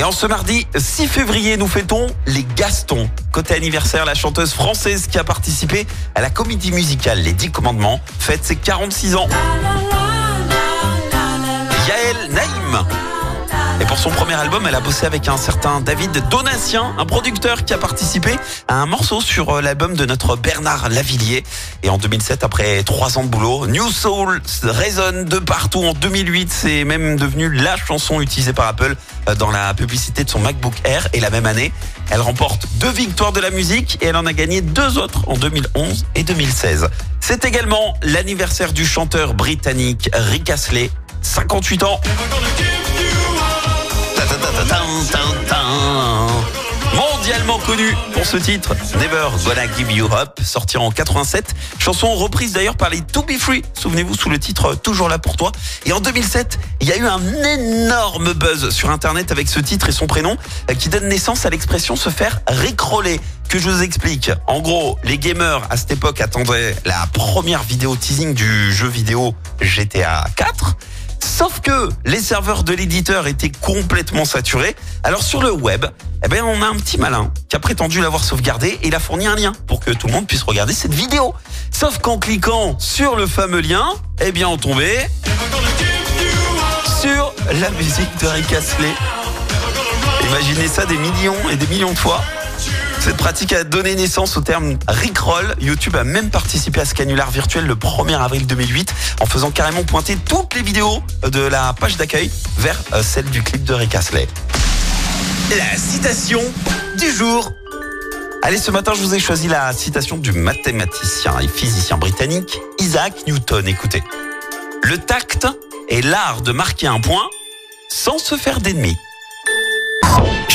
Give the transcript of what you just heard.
Et en ce mardi 6 février, nous fêtons les Gastons. Côté anniversaire, la chanteuse française qui a participé à la comédie musicale Les Dix Commandements fête ses 46 ans. Yael Naïm. Et pour son premier album, elle a bossé avec un certain David Donatien, un producteur qui a participé à un morceau sur euh, l'album de notre Bernard Lavillier. Et en 2007, après trois ans de boulot, New Soul résonne de partout. En 2008, c'est même devenu la chanson utilisée par Apple euh, dans la publicité de son MacBook Air. Et la même année, elle remporte deux victoires de la musique et elle en a gagné deux autres en 2011 et 2016. C'est également l'anniversaire du chanteur britannique Rick Astley, 58 ans. Pour ce titre, Never Gonna Give You Up, sorti en 87. Chanson reprise d'ailleurs par les To Be Free, souvenez-vous, sous le titre Toujours là pour toi. Et en 2007, il y a eu un énorme buzz sur Internet avec ce titre et son prénom euh, qui donne naissance à l'expression se faire rickroller. Que je vous explique. En gros, les gamers à cette époque attendaient la première vidéo teasing du jeu vidéo GTA 4. Sauf que les serveurs de l'éditeur étaient complètement saturés. Alors sur le web, eh ben on a un petit malin qui a prétendu l'avoir sauvegardé et il a fourni un lien pour que tout le monde puisse regarder cette vidéo. Sauf qu'en cliquant sur le fameux lien, eh bien on tombait sur la musique de Rick. Imaginez ça des millions et des millions de fois. Cette pratique a donné naissance au terme Rickroll. YouTube a même participé à ce canular virtuel le 1er avril 2008 en faisant carrément pointer toutes les vidéos de la page d'accueil vers euh, celle du clip de Rick Astley. La citation du jour. Allez, ce matin, je vous ai choisi la citation du mathématicien et physicien britannique Isaac Newton. Écoutez. Le tact est l'art de marquer un point sans se faire d'ennemis.